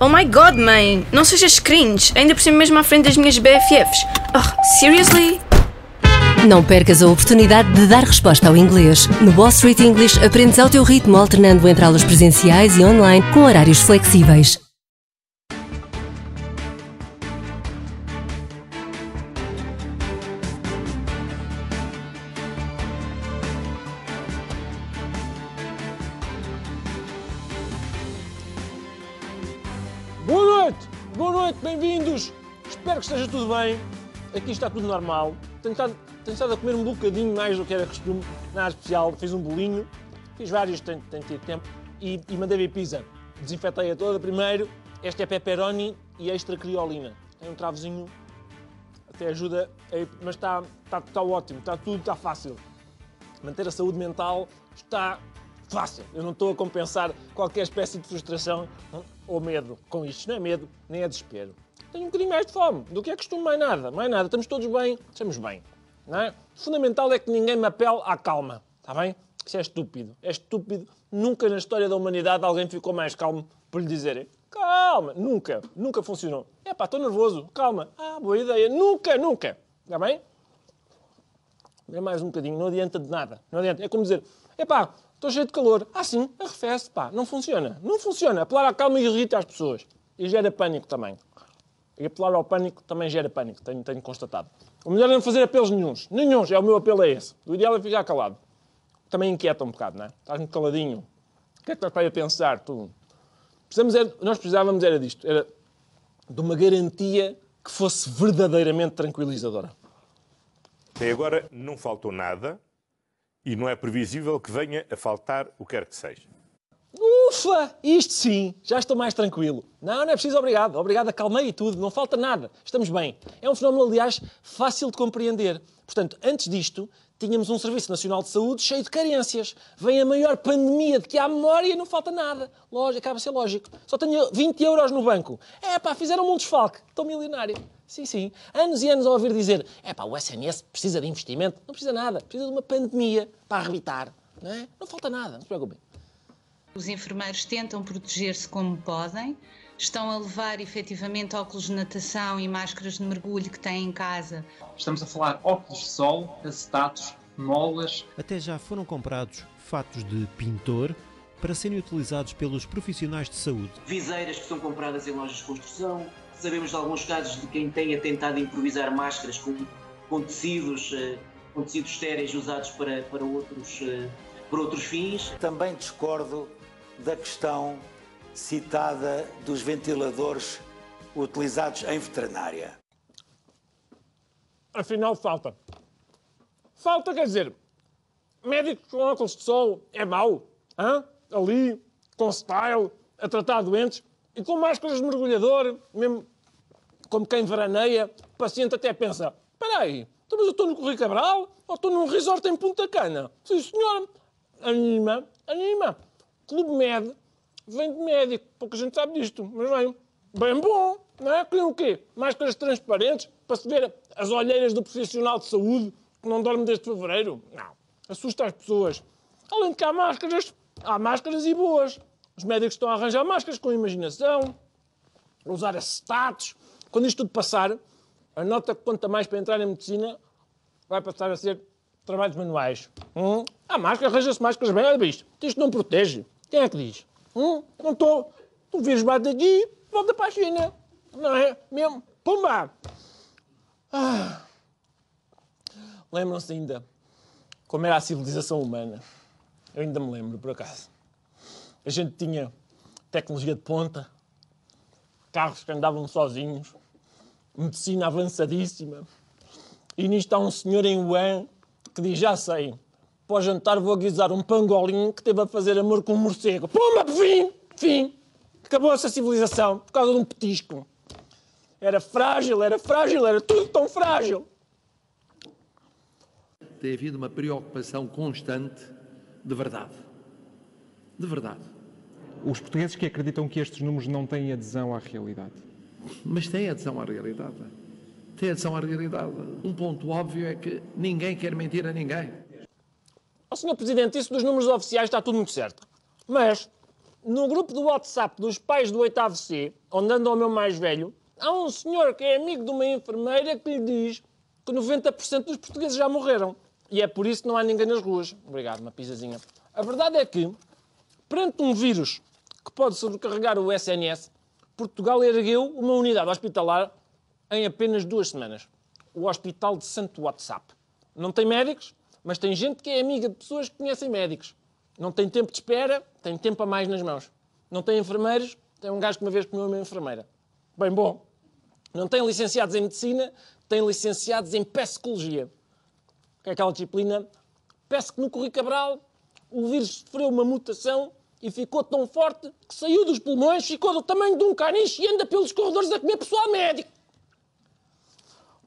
Oh my god, mãe! Não sejas cringe, ainda por cima mesmo à frente das minhas BFFs. Oh, seriously? Não percas a oportunidade de dar resposta ao inglês. No Wall Street English aprendes ao teu ritmo, alternando entre aulas presenciais e online com horários flexíveis. Bem. Aqui está tudo normal. Tenho estado, tenho estado a comer um bocadinho mais do que era costume, nada especial. Fiz um bolinho, fiz vários, tenho, tenho tido tempo, e, e mandei vir pizza. Desinfetei-a toda primeiro. Esta é pepperoni e extra criolina. Tem um travozinho, até ajuda, mas está, está, está ótimo, está tudo, está fácil. Manter a saúde mental está fácil. Eu não estou a compensar qualquer espécie de frustração ou medo com isto. Não é medo, nem é desespero. Tenho um bocadinho mais de fome do que é costume, mais nada, mais nada. Estamos todos bem, estamos bem. Não é? O fundamental é que ninguém me apele à calma, está bem? Isso é estúpido. É estúpido. Nunca na história da humanidade alguém ficou mais calmo por lhe dizerem calma. Nunca, nunca funcionou. É pá, estou nervoso, calma. Ah, boa ideia. Nunca, nunca. Está bem? É mais um bocadinho, não adianta de nada. Não adianta. É como dizer, epá, estou cheio de calor. Ah, sim, arrefece, pá. Não funciona. Não funciona. Apelar à calma irrita as pessoas. E gera pânico também. E apelar ao pânico também gera pânico, tenho, tenho constatado. O melhor é não fazer apelos nenhuns. Nenhuns, é o meu apelo é esse. O ideal é ficar calado. Também inquieta um bocado, não é? Estás muito caladinho. O que é que estás para aí a pensar, tu? Precisamos era- nós precisávamos era disto. Era de uma garantia que fosse verdadeiramente tranquilizadora. Até agora não faltou nada e não é previsível que venha a faltar o que quer que seja. Ufa! Isto sim, já estou mais tranquilo. Não, não é preciso obrigado. Obrigado, acalmei e tudo, não falta nada. Estamos bem. É um fenómeno, aliás, fácil de compreender. Portanto, antes disto, tínhamos um Serviço Nacional de Saúde cheio de carências. Vem a maior pandemia de que há memória e não falta nada. Lógico, acaba a ser lógico. Só tenho 20 euros no banco. É pá, fizeram-me um desfalque. Estou milionário. Sim, sim. Anos e anos a ouvir dizer é pá, o SNS precisa de investimento. Não precisa nada. Precisa de uma pandemia para arrebitar. Não é? Não falta nada, não se preocupem. Os enfermeiros tentam proteger-se como podem, estão a levar efetivamente óculos de natação e máscaras de mergulho que têm em casa. Estamos a falar óculos de sol, acetatos, molas, Até já foram comprados fatos de pintor para serem utilizados pelos profissionais de saúde. viseiras que são compradas em lojas de construção. Sabemos de alguns casos de quem tenha tentado improvisar máscaras com, com tecidos, eh, com tecidos estéreis usados para, para, outros, eh, para outros fins. Também discordo da questão citada dos ventiladores utilizados em veterinária. Afinal, falta. Falta, quer dizer, médicos com óculos de sol é mau. Ali, com style, a tratar doentes e com máscaras de mergulhador, mesmo como quem veraneia, o paciente até pensa: espera aí, então, mas eu estou no Correio Cabral ou estou num resort em Punta Cana? Sim, senhor. Anima, anima. Clube Med vem de médico, pouca gente sabe disto, mas bem, bem bom, não é? Queriam o quê? Máscaras transparentes para se ver as olheiras do profissional de saúde que não dorme desde fevereiro? Não. Assusta as pessoas. Além de que há máscaras, há máscaras e boas. Os médicos estão a arranjar máscaras com imaginação, a usar acetatos. Quando isto tudo passar, a nota que conta mais para entrar em medicina vai passar a ser trabalhos manuais. Hum? Há máscaras, arranja-se máscaras bem. Olha isto, isto não protege. Quem é que diz? Hum? Não estou. O vírus bate aqui, volta para a China. Não é? Mesmo. Pumba! Ah. Lembram-se ainda como era a civilização humana? Eu ainda me lembro, por acaso. A gente tinha tecnologia de ponta, carros que andavam sozinhos, medicina avançadíssima. E nisto há um senhor em Wuhan que diz: Já sei, para o jantar vou guisar um pangolim que teve a fazer amor com um morcego. Pumba, fim, fim. Acabou essa civilização por causa de um petisco. Era frágil, era frágil, era tudo tão frágil. tem havido uma preocupação constante de verdade. De verdade. Os portugueses que acreditam que estes números não têm adesão à realidade. Mas tem adesão à realidade. Tem adesão à realidade. Um ponto óbvio é que ninguém quer mentir a ninguém. Ó Sr. Presidente, isso dos números oficiais está tudo muito certo. Mas no grupo do WhatsApp dos pais do 8 C, onde anda o meu mais velho, há um senhor que é amigo de uma enfermeira que lhe diz que 90% dos portugueses já morreram. E é por isso que não há ninguém nas ruas. Obrigado, uma pisazinha. A verdade é que, perante um vírus que pode sobrecarregar o SNS, Portugal ergueu uma unidade hospitalar em apenas duas semanas. O Hospital de Santo WhatsApp. Não tem médicos, mas tem gente que é amiga de pessoas que conhecem médicos. Não tem tempo de espera, tem tempo a mais nas mãos. Não tem enfermeiros, tem um gajo que uma vez comeu uma enfermeira. Bem bom. Não tem licenciados em medicina, tem licenciados em psicologia. Que é aquela disciplina. Parece que no Corri Cabral o vírus sofreu uma mutação e ficou tão forte que saiu dos pulmões, ficou do tamanho de um caniche e anda pelos corredores a comer pessoal médico.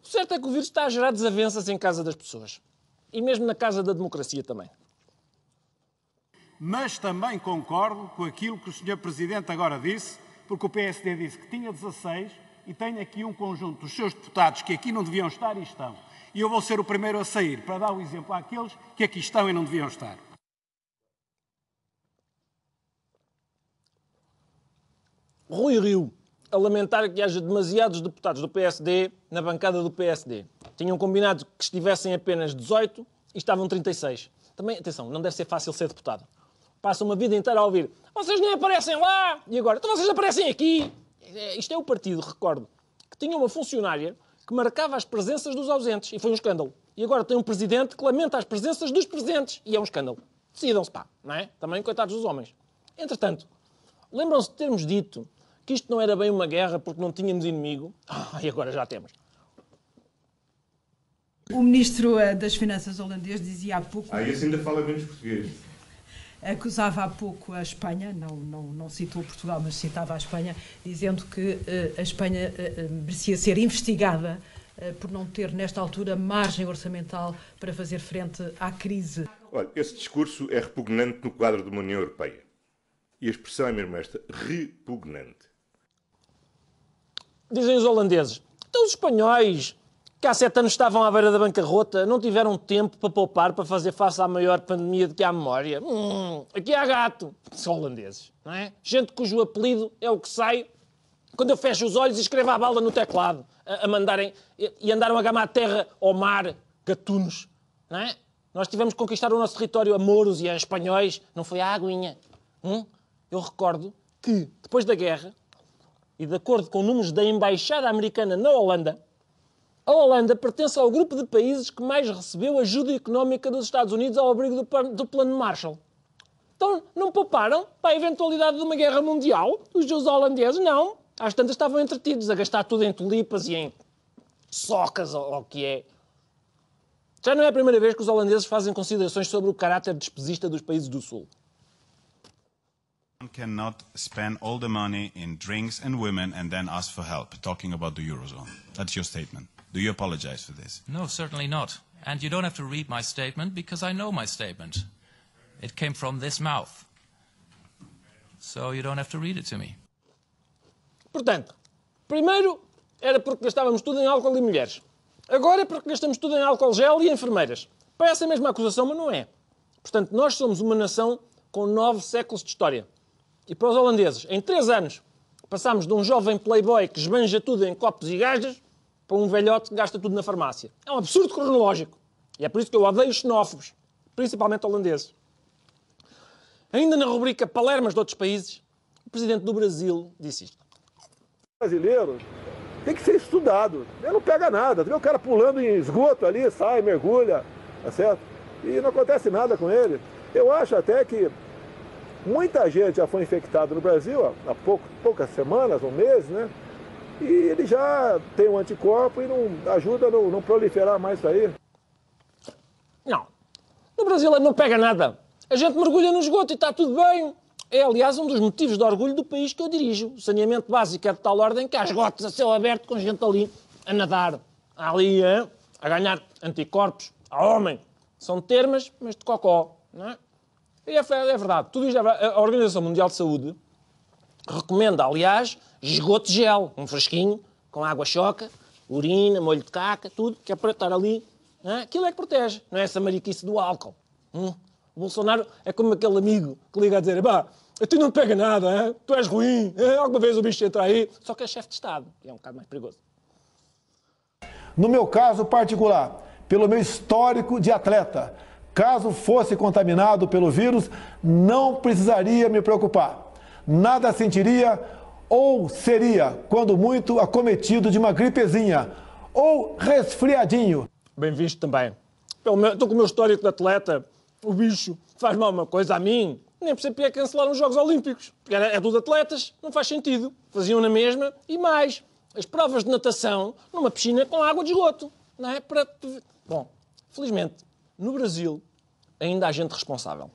O certo é que o vírus está a gerar desavenças em casa das pessoas. E mesmo na casa da democracia também. Mas também concordo com aquilo que o Sr. Presidente agora disse, porque o PSD disse que tinha 16 e tem aqui um conjunto dos seus deputados que aqui não deviam estar e estão. E eu vou ser o primeiro a sair para dar o um exemplo àqueles que aqui estão e não deviam estar. Rui Rio, a lamentar que haja demasiados deputados do PSD na bancada do PSD. Tinham combinado que estivessem apenas 18 e estavam 36. Também, atenção, não deve ser fácil ser deputado. Passam uma vida inteira a ouvir vocês nem aparecem lá e agora, então vocês aparecem aqui. É, isto é o partido, recordo, que tinha uma funcionária que marcava as presenças dos ausentes e foi um escândalo. E agora tem um presidente que lamenta as presenças dos presentes e é um escândalo. Decidam-se, pá, não é? Também coitados dos homens. Entretanto, lembram-se de termos dito que isto não era bem uma guerra porque não tínhamos inimigo? Ah, e agora já temos. O ministro eh, das Finanças holandês dizia há pouco. Ah, esse ainda fala menos português. Acusava há pouco a Espanha, não, não, não citou Portugal, mas citava a Espanha, dizendo que uh, a Espanha uh, merecia ser investigada uh, por não ter, nesta altura, margem orçamental para fazer frente à crise. Olha, esse discurso é repugnante no quadro de uma União Europeia. E a expressão é mesmo esta: repugnante. Dizem os holandeses. Então os espanhóis, que há sete anos estavam à beira da bancarrota, não tiveram tempo para poupar para fazer face à maior pandemia de que há memória. Hum, aqui há gato. São holandeses, não é? Gente cujo apelido é o que sai quando eu fecho os olhos e escrevo a bala no teclado, a, a mandarem, e, e andaram a gamar terra ao mar, gatunos, não é? Nós tivemos que conquistar o nosso território a mouros e a espanhóis, não foi a aguinha. Hum? Eu recordo que, depois da guerra, e de acordo com números da Embaixada Americana na Holanda, a Holanda pertence ao grupo de países que mais recebeu ajuda económica dos Estados Unidos ao abrigo do, do plano Marshall. Então, não pouparam para a eventualidade de uma guerra mundial? Os holandeses, não. Às tantas estavam entretidos a gastar tudo em tulipas e em socas, ou o que é. Já não é a primeira vez que os holandeses fazem considerações sobre o caráter despesista dos países do Sul. One cannot spend all the money in drinks and women and then ask for help, talking about the Eurozone. That's your statement. Do you apologize for this? No, certainly not. And you don't have to read my statement because I know my statement. It came from this mouth. So you don't have to read it to me. Portanto, primeiro era porque gastávamos tudo em álcool e mulheres. Agora é porque gastamos tudo em álcool gel e enfermeiras. Parece a mesma acusação, mas não é. Portanto, nós somos uma nação com nove séculos de história. E para os holandeses, em três anos, passámos de um jovem playboy que esbanja tudo em copos e gajas para um velhote que gasta tudo na farmácia. É um absurdo cronológico. E é por isso que eu odeio os xenófobos, principalmente holandeses. Ainda na rubrica Palermas de outros países, o presidente do Brasil disse isto. Brasileiro tem que ser estudado. Ele não pega nada. Vê o cara pulando em esgoto ali, sai, mergulha, tá certo? E não acontece nada com ele. Eu acho até que muita gente já foi infectada no Brasil há pouco, poucas semanas ou meses, né? E ele já tem um anticorpo e não ajuda a não, não proliferar mais isso aí. Não. No Brasil não pega nada. A gente mergulha no esgoto e está tudo bem. É, aliás, um dos motivos de orgulho do país que eu dirijo. O saneamento básico é de tal ordem que há esgotos a céu aberto com gente ali a nadar. Ali, a ganhar anticorpos. A homem. São termas, mas de cocó. Não é? É, é verdade. Tudo isto é verdade. A Organização Mundial de Saúde recomenda, aliás, esgoto de gel. Um fresquinho, com água choca, urina, molho de caca, tudo, que é para estar ali. É? Aquilo é que protege. Não é essa mariquice do álcool. Hum? Bolsonaro é como aquele amigo que liga a dizer: bah, A ti não pega nada, hein? tu és ruim, hein? alguma vez o bicho entra aí. Só que é chefe de Estado, e é um bocado mais perigoso. No meu caso particular, pelo meu histórico de atleta, caso fosse contaminado pelo vírus, não precisaria me preocupar. Nada sentiria ou seria, quando muito, acometido de uma gripezinha ou resfriadinho. Bem visto também. Estou com o meu histórico de atleta, o bicho faz mal uma coisa a mim, nem percebi é cancelar os Jogos Olímpicos, porque é dos atletas, não faz sentido. Faziam na mesma e mais. As provas de natação numa piscina com água de esgoto, não é? Para... Bom, felizmente, no Brasil ainda há gente responsável.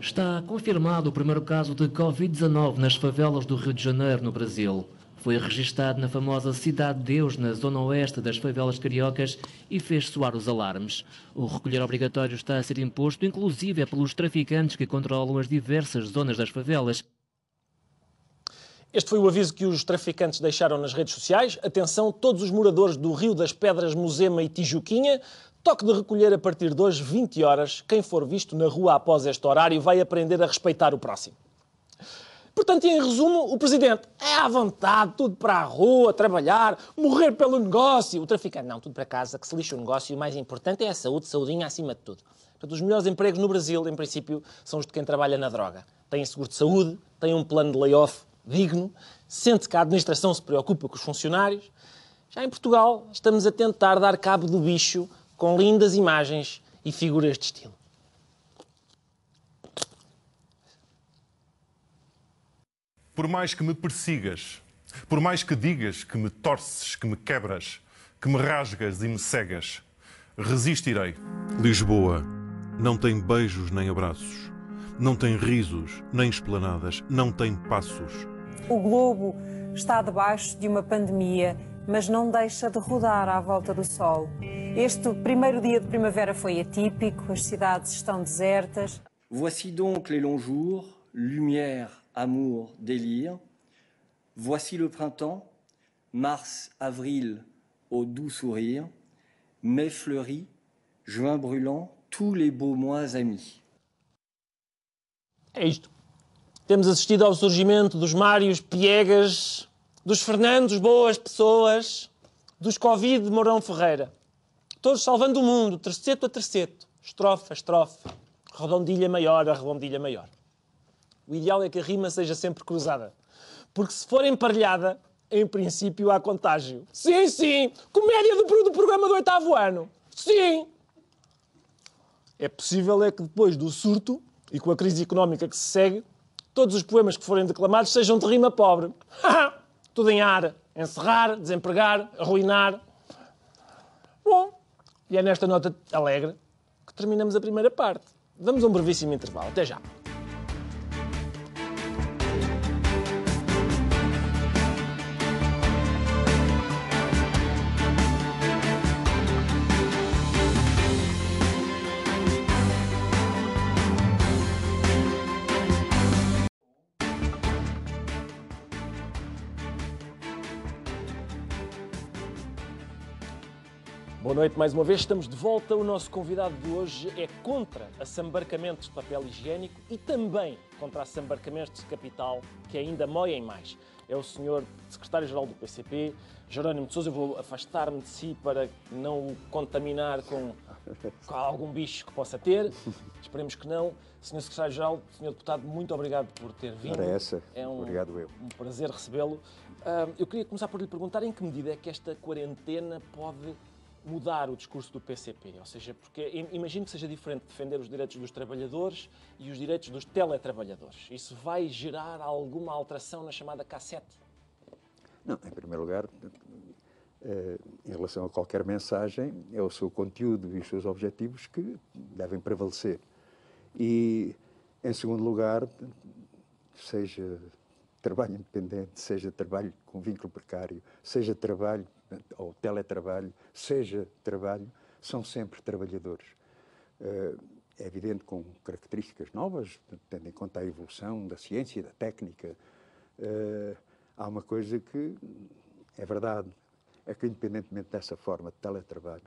Está confirmado o primeiro caso de Covid-19 nas favelas do Rio de Janeiro, no Brasil. Foi registado na famosa Cidade de Deus, na zona oeste das favelas cariocas, e fez soar os alarmes. O recolher obrigatório está a ser imposto, inclusive, pelos traficantes que controlam as diversas zonas das favelas. Este foi o aviso que os traficantes deixaram nas redes sociais. Atenção, todos os moradores do Rio das Pedras, Musema e Tijuquinha, Toque de recolher a partir de hoje, 20 horas. Quem for visto na rua após este horário vai aprender a respeitar o próximo. Portanto, em resumo, o Presidente é à vontade, tudo para a rua, trabalhar, morrer pelo negócio. O traficante, não, tudo para casa, que se lixa o negócio e o mais importante é a saúde, saudinha acima de tudo. Portanto, os melhores empregos no Brasil, em princípio, são os de quem trabalha na droga. Tem seguro de saúde, tem um plano de layoff digno, sente que a administração se preocupa com os funcionários. Já em Portugal, estamos a tentar dar cabo do bicho com lindas imagens e figuras de estilo. Por mais que me persigas, por mais que digas que me torces, que me quebras, que me rasgas e me cegas, resistirei. Lisboa não tem beijos nem abraços, não tem risos nem esplanadas, não tem passos. O globo está debaixo de uma pandemia mas não deixa de rodar à volta do Sol. Este primeiro dia de primavera foi atípico, as cidades estão desertas. Voici donc les longs jours, lumière, amour, délire. Voici le printemps, mars, avril, au doux sourire. Mai fleuri, juin brûlant, tous les beaux mois amis. É isto. Temos assistido ao surgimento dos Mários Piegas, dos Fernandos Boas Pessoas, dos Covid de Mourão Ferreira. Todos salvando o mundo, terceto a terceto, estrofe a estrofe, redondilha maior a redondilha maior. O ideal é que a rima seja sempre cruzada. Porque se for emparelhada, em princípio há contágio. Sim, sim! Comédia do, do programa do oitavo ano. Sim! É possível é que depois do surto e com a crise económica que se segue, todos os poemas que forem declamados sejam de rima pobre. Tudo em ar. Encerrar, desempregar, arruinar. Bom, e é nesta nota alegre que terminamos a primeira parte. Vamos a um brevíssimo intervalo. Até já. Boa noite mais uma vez, estamos de volta. O nosso convidado de hoje é contra assambarcamentos de papel higiênico e também contra assambarcamentos de capital que ainda moem mais. É o senhor secretário-geral do PCP, Jerónimo de Sousa. Eu vou afastar-me de si para não o contaminar com, com algum bicho que possa ter. Esperemos que não. Senhor secretário-geral, senhor deputado, muito obrigado por ter vindo. Ora, essa. É um, Obrigado eu. um prazer recebê-lo. Ah, eu queria começar por lhe perguntar em que medida é que esta quarentena pode mudar o discurso do PCP? Ou seja, porque imagino que seja diferente defender os direitos dos trabalhadores e os direitos dos teletrabalhadores. Isso vai gerar alguma alteração na chamada cassete? Não, em primeiro lugar, eh, em relação a qualquer mensagem, é o seu conteúdo e os seus objetivos que devem prevalecer. E, em segundo lugar, seja trabalho independente, seja trabalho com vínculo precário, seja trabalho ou teletrabalho, seja trabalho, são sempre trabalhadores. É evidente com características novas, tendo em conta a evolução da ciência e da técnica. Há uma coisa que é verdade, é que independentemente dessa forma de teletrabalho,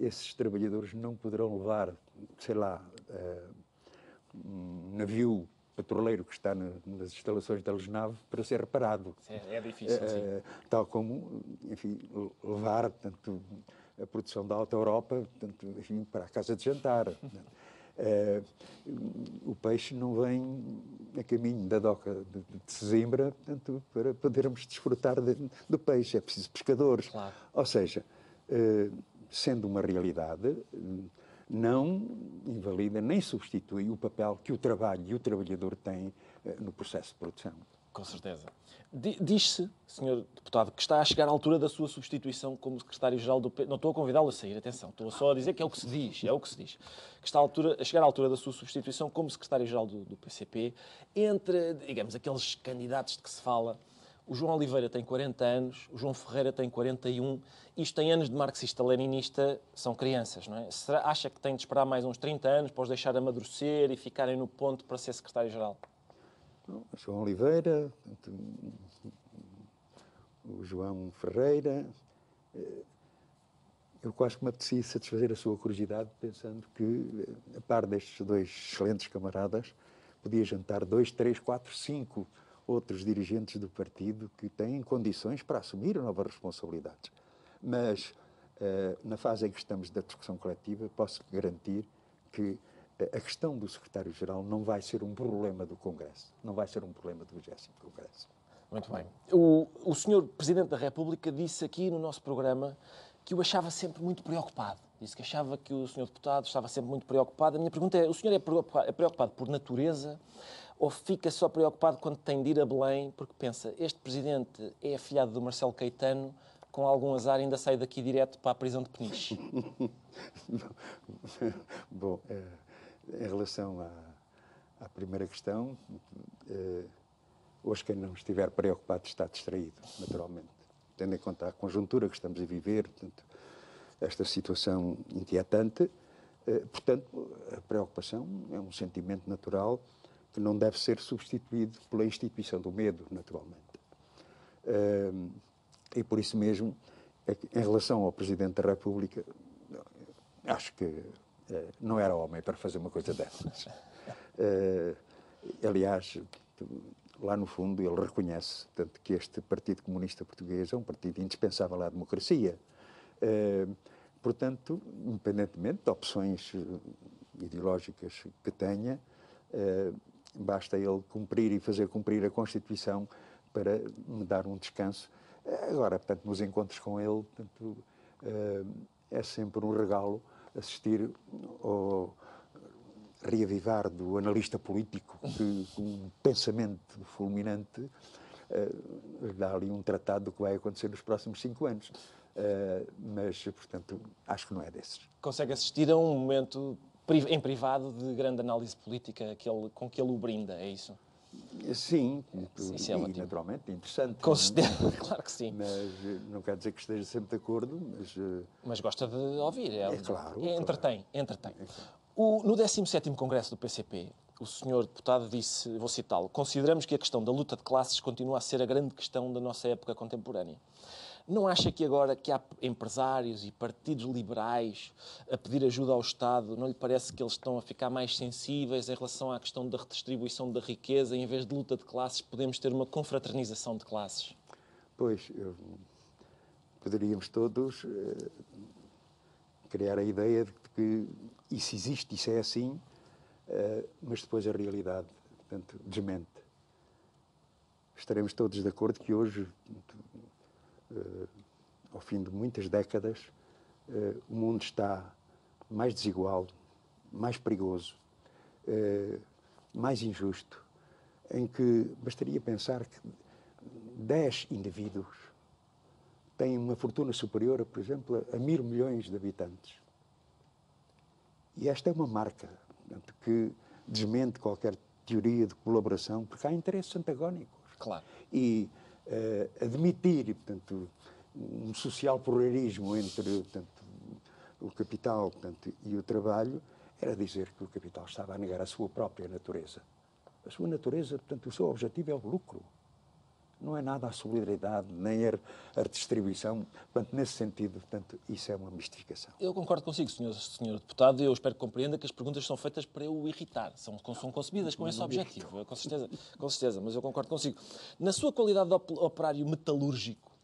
esses trabalhadores não poderão levar, sei lá, um navio petroleiro que está na, nas instalações da Lesnave para ser reparado. É, é difícil, Eh, eh, Tal como, enfim, levar tanto a produção da Alta Europa tanto, enfim, para a casa de jantar. Eh, o peixe não vem a caminho da doca de, de Sesimbra para podermos desfrutar de- do peixe. É preciso pescadores. Ou seja, sendo uma realidade, não invalida nem substitui o papel que o trabalho e o trabalhador têm eh, no processo de produção. Com certeza. Di- Diz-se, Sr. Deputado, que está a chegar à altura da sua substituição como Secretário-Geral do P... Não estou a convidá-lo a sair, atenção. Estou só a dizer que é o que se diz, é o que se diz. Que está à altura, a chegar à altura da sua substituição como Secretário-Geral do, do PCP, entre, digamos, aqueles candidatos de que se fala. O João Oliveira tem 40 anos, o João Ferreira tem 41. Isto tem anos de marxista-leninista, são crianças, não é? Será, acha que tem de esperar mais uns 30 anos para os deixar amadurecer e ficarem no ponto para ser Secretário-Geral? João Oliveira, o João Ferreira. eh, Eu quase que me apetecia satisfazer a sua curiosidade pensando que, eh, a par destes dois excelentes camaradas, podia jantar dois, três, quatro, cinco outros dirigentes do partido que têm condições para assumir novas responsabilidades. Mas, eh, na fase em que estamos da discussão coletiva, posso garantir que eh, a questão do secretário-geral não vai ser um problema do Congresso, não vai ser um problema do 20 Congresso. Muito bem. O, o senhor Presidente da República disse aqui no nosso programa que o achava sempre muito preocupado. Disse que achava que o senhor deputado estava sempre muito preocupado. A minha pergunta é, o senhor é preocupa- é preocupado por natureza ou fica só preocupado quando tem de ir a Belém porque pensa, este Presidente é afilhado do Marcelo Caetano, com algum azar ainda sai daqui direto para a prisão de Peniche? Bom, eh, em relação à, à primeira questão, eh, hoje quem não estiver preocupado está distraído, naturalmente. Tendo em conta a conjuntura que estamos a viver, portanto, esta situação inquietante, eh, portanto, a preocupação é um sentimento natural que não deve ser substituído pela instituição do medo, naturalmente. E por isso mesmo, é em relação ao Presidente da República, acho que eh, não era homem para fazer uma coisa dessas. Eh, aliás, lá no fundo, ele reconhece tanto que este Partido Comunista Português é um partido indispensável à democracia. Eh, portanto, independentemente de opções ideológicas que tenha, basta ele cumprir e fazer cumprir a Constituição para me dar um descanso. Agora, portanto, nos encontros com ele, portanto, eh, é sempre um regalo assistir ao reavivar do analista político que, com um pensamento fulminante, eh, dá ali um tratado do que vai acontecer nos próximos cinco anos. Eh, mas, portanto, acho que não é desses. Consegue assistir a um momento em privado de grande análise política que ele- com que ele o brinda, é isso? Sim, Isso é e naturalmente interessante. Com é? certeza, claro que sim. Mas eh, não quer dizer que esteja sempre de acordo, mas... eh, Mas gosta de ouvir. É, É claro, é, entretém, entretém. O, no 17º Congresso do PCP, o senhor deputado disse, vou citá-lo, consideramos que a questão da luta de classes continua a ser a grande questão da nossa época contemporânea. Não acha que agora que há empresários e partidos liberais a pedir ajuda ao Estado, não lhe parece que eles estão a ficar mais sensíveis em relação à questão da redistribuição da riqueza? Em vez de luta de classes, podemos ter uma confraternização de classes? Pois, poderíamos todos eh, criar a ideia de que isso existe, isso é assim, eh, mas depois a realidade, portanto, desmente. Estaremos todos de acordo que hoje, ao fim de muitas décadas, eh, o mundo está mais desigual, mais perigoso, eh, mais injusto, em que bastaria pensar que 10 indivíduos têm uma fortuna superior, por exemplo, a mil milhões de habitantes. E esta é uma marca portanto, que desmente qualquer teoria de colaboração, porque há interesses antagónicos. Claro. E eh, admitir, portanto, um social pluralismo entre portanto, o capital portanto, e o trabalho era dizer que o capital estava a negar a sua própria natureza. A sua natureza, portanto, o seu objetivo é o lucro. Não é nada a solidariedade, nem a, redistribuição. Portanto, nesse sentido, portanto, isso é uma mistificação. Eu concordo consigo, senhor, senhor deputado, e eu espero que compreenda que as perguntas são feitas para eu o irritar, são, são concebidas com esse objetivo, com certeza, com certeza, mas eu concordo consigo. Na sua qualidade de operário metalúrgico,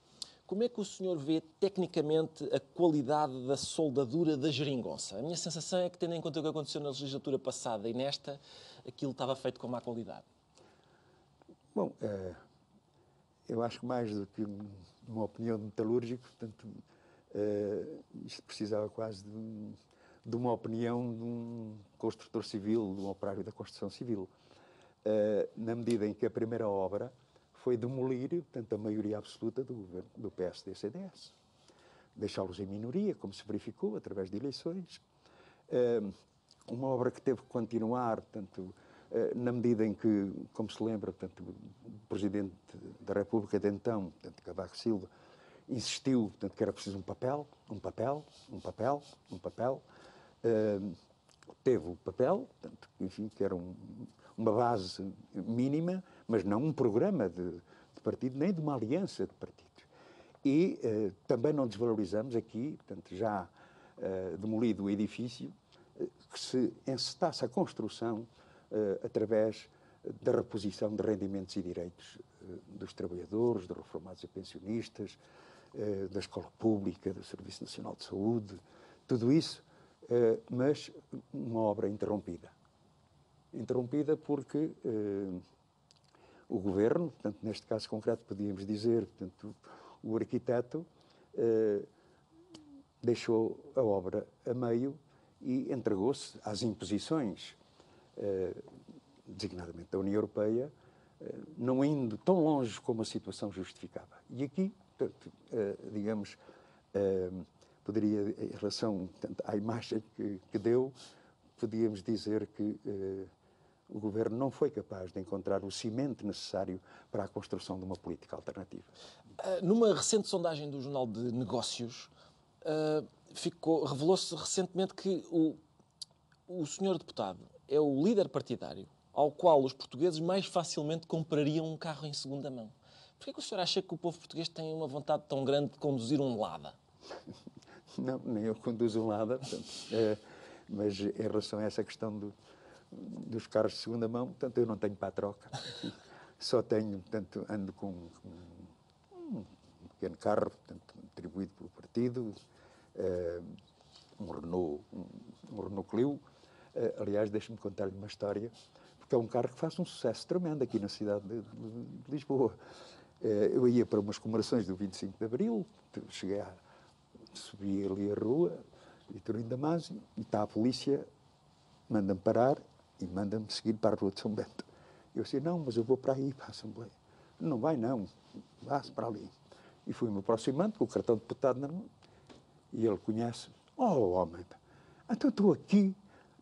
como é que o senhor vê tecnicamente a qualidade da soldadura da geringonça? A minha sensação é que, tendo em conta o que aconteceu na legislatura passada e nesta, aquilo estava feito com má qualidade. Bom, é, eu acho que mais do que uma opinião de metalúrgico, portanto, é, isto precisava quase de, um, de, uma opinião de um construtor civil, de um operário da construção civil. É, na medida em que a primeira obra foi demolir, portanto, a maioria absoluta do, do PSD-CDS. Deixá-los em minoria, como se verificou através de eleições. Uma obra que teve que continuar, portanto, na medida em que, como se lembra, portanto, o Presidente da República de então, portanto, Cavaco Silva, insistiu portanto, que era preciso um papel, um papel, um papel, um papel. teve o papel, portanto, enfim, que era um, uma base mínima, mas não um programa de, de partido, nem de uma aliança de partidos. E eh, também não desvalorizamos aqui, portanto, já eh, demolido o edifício, eh, que se encetasse a construção através da reposição de rendimentos e direitos dos trabalhadores, dos reformados e pensionistas, da escola pública, do Serviço Nacional de Saúde, tudo isso, mas uma obra interrompida. Interrompida porque o governo, portanto, neste caso concreto podíamos dizer, portanto, o arquiteto eh, deixou a obra a meio e entregou-se às imposições, eh, designadamente da União Europeia, eh, não indo tão longe como a situação justificava. E aqui, eh, digamos, eh, poderia, em relação à imagem que, que, deu, podíamos dizer que eh, o governo não foi capaz de encontrar o cimento necessário para a construção de uma política alternativa. Numa recente sondagem do Jornal de Negócios, uh, revelou-se recentemente que o, o senhor deputado é o líder partidário ao qual os portugueses mais facilmente comprariam um carro em segunda mão. Por que o senhor acha que o povo português tem uma vontade tão grande de conduzir um Lada? Não, nem eu conduzo um Lada, portanto, é, mas em relação a essa questão do, dos carros de segunda mão, portanto eu não tenho para a troca. Só tenho, portanto, ando com, com um pequeno carro, portanto, atribuído pelo partido, uh, um Renault, um, um Renault Clio. Uh, aliás, deixe-me contar-lhe uma história, porque é um carro que faz um sucesso tremendo aqui na cidade de, de, Lisboa. Uh, eu ia para umas comemorações do 25 de Abril, cheguei a subi ali a rua, Vitorino Damasio, e está a polícia, manda-me parar e manda-me seguir para a Rua de São Bento. Eu disse, não, mas eu vou para aí, para a Assembleia. Não vai, não, vá-se para ali. E fui-me aproximando com o cartão de deputado na mão. E ele conhece. Oh, homem, então estou aqui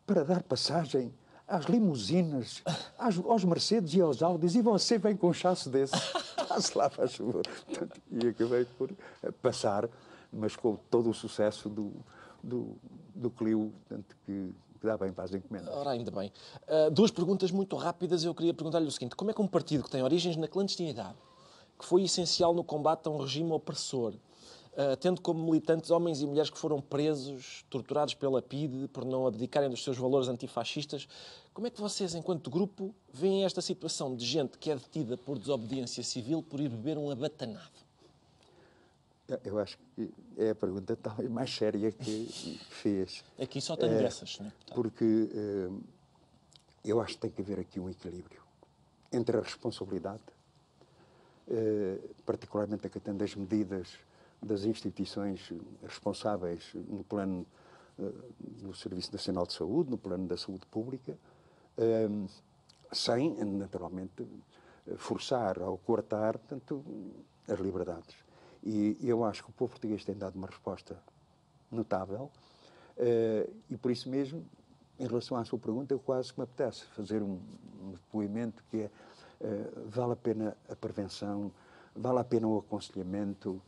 para dar passagem às limusinas, às, aos Mercedes e aos Audis, e você vem com um chasso desse. Passe lá, faz favor. E acabei por passar, mas com todo o sucesso do, do, do Clio, tanto que que dá bem para as encomendas. Ora, ainda bem. Uh, duas perguntas muito rápidas. Eu queria perguntar-lhe o seguinte: como é que um partido que tem origens na clandestinidade, que foi essencial no combate a um regime opressor, uh, tendo como militantes homens e mulheres que foram presos, torturados pela PIDE por não abdicarem dos seus valores antifascistas, como é que vocês, enquanto grupo, veem esta situação de gente que é detida por desobediência civil por ir beber um abatanado? Eu acho que é a pergunta talvez mais séria que fez. Aqui só tenho é, dessas, senhor Porque uh, eu acho que tem que haver aqui um equilíbrio entre a responsabilidade, uh, particularmente acatando as medidas das instituições responsáveis no plano do Serviço Nacional de Saúde, no plano da saúde pública, sem, naturalmente, forçar ou cortar tanto as liberdades. E eu acho que o povo português tem dado uma resposta notável uh, e por isso mesmo, em relação à sua pergunta, eu quase que me apetece fazer um, um depoimento que é uh, vale a pena a prevenção, vale a pena o aconselhamento,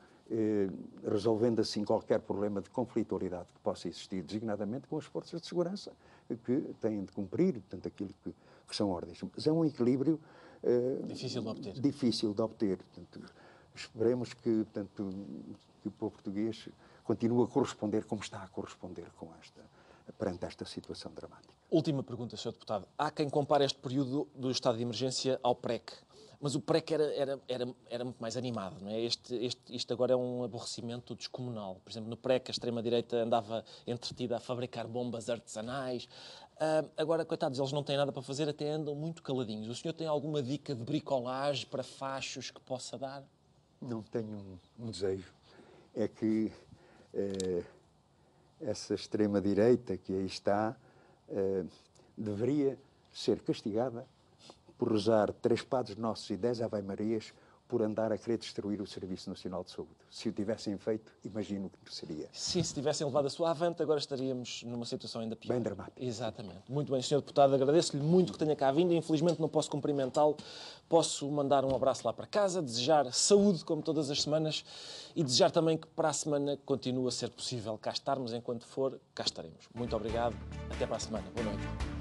resolvendo assim qualquer problema de conflitualidade que possa existir, designadamente com as forças de segurança que têm de cumprir, portanto, aquilo que, que são ordens. Mas é um equilíbrio eh, Difícil de obter. Difícil de obter. Portanto, esperemos que, portanto, que o povo português continue a corresponder como está a corresponder com esta, perante esta situação dramática. Última pergunta, Sr. Deputado. Há quem compare este período do estado de emergência ao PREC, mas o PREC era, era, era, era muito mais animado, não é? Este, este, isto agora é um aborrecimento descomunal. Por exemplo, no PREC a extrema-direita andava entretida a fabricar bombas artesanais. Uh, agora, coitados, eles não têm nada para fazer, até andam muito caladinhos. O senhor tem alguma dica de bricolagem para fachos que possa dar? Não tenho um, um desejo. É que eh, essa extrema-direita que aí está eh, deveria ser castigada por rezar três Padres Nossos e dez Ave-Marias por andar a querer destruir o Serviço Nacional de Saúde. Se o tivessem feito, imagino o que seria. Sim, se tivessem levado a sua avante, agora estaríamos numa situação ainda pior. Bem dramática. Exatamente. Muito bem, Sr. Deputado, agradeço-lhe muito que tenha cá vindo. Infelizmente não posso cumprimentá-lo. Posso mandar um abraço lá para casa, desejar saúde, como todas as semanas, e desejar também que para a semana continue a ser possível cá estarmos. Enquanto for, cá estaremos. Muito obrigado. Até para a semana. Boa noite.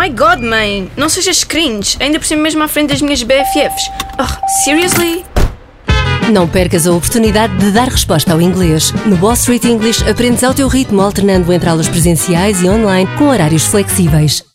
My god, mãe! Não sejas cringe, ainda por cima mesmo à frente das minhas BFFs. Oh, seriously? Não percas a oportunidade de dar resposta ao inglês. No Boss Street English aprendes ao teu ritmo alternando entre aulas presenciais e online com horários flexíveis.